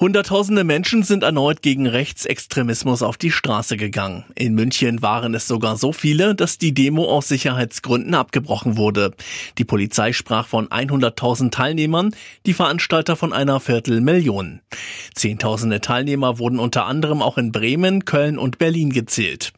Hunderttausende Menschen sind erneut gegen Rechtsextremismus auf die Straße gegangen. In München waren es sogar so viele, dass die Demo aus Sicherheitsgründen abgebrochen wurde. Die Polizei sprach von 100.000 Teilnehmern, die Veranstalter von einer Viertelmillion. Zehntausende Teilnehmer wurden unter anderem auch in Bremen, Köln und Berlin gezählt.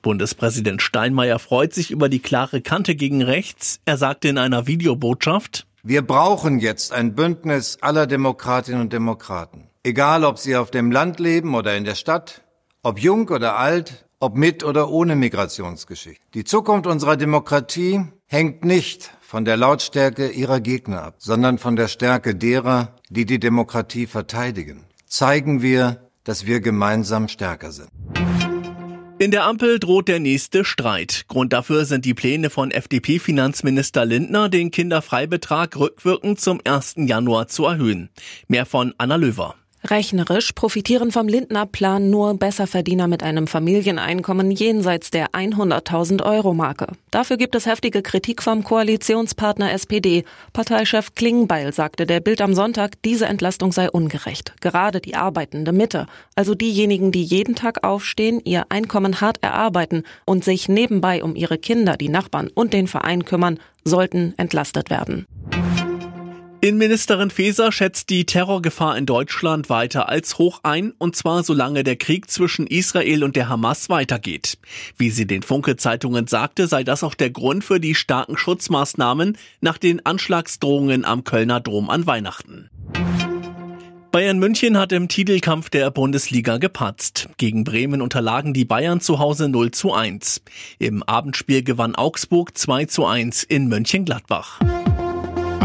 Bundespräsident Steinmeier freut sich über die klare Kante gegen rechts. Er sagte in einer Videobotschaft, wir brauchen jetzt ein Bündnis aller Demokratinnen und Demokraten. Egal, ob sie auf dem Land leben oder in der Stadt, ob jung oder alt, ob mit oder ohne Migrationsgeschichte. Die Zukunft unserer Demokratie hängt nicht von der Lautstärke ihrer Gegner ab, sondern von der Stärke derer, die die Demokratie verteidigen. Zeigen wir, dass wir gemeinsam stärker sind. In der Ampel droht der nächste Streit. Grund dafür sind die Pläne von FDP-Finanzminister Lindner, den Kinderfreibetrag rückwirkend zum 1. Januar zu erhöhen. Mehr von Anna Löwer. Rechnerisch profitieren vom Lindner-Plan nur Besserverdiener mit einem Familieneinkommen jenseits der 100.000 Euro Marke. Dafür gibt es heftige Kritik vom Koalitionspartner SPD. Parteichef Klingbeil sagte der Bild am Sonntag, diese Entlastung sei ungerecht. Gerade die arbeitende Mitte, also diejenigen, die jeden Tag aufstehen, ihr Einkommen hart erarbeiten und sich nebenbei um ihre Kinder, die Nachbarn und den Verein kümmern, sollten entlastet werden. Innenministerin Faeser schätzt die Terrorgefahr in Deutschland weiter als hoch ein, und zwar solange der Krieg zwischen Israel und der Hamas weitergeht. Wie sie den Funke-Zeitungen sagte, sei das auch der Grund für die starken Schutzmaßnahmen nach den Anschlagsdrohungen am Kölner Dom an Weihnachten. Bayern München hat im Titelkampf der Bundesliga gepatzt. Gegen Bremen unterlagen die Bayern zu Hause 0 zu 1. Im Abendspiel gewann Augsburg 2 zu 1 in Mönchengladbach.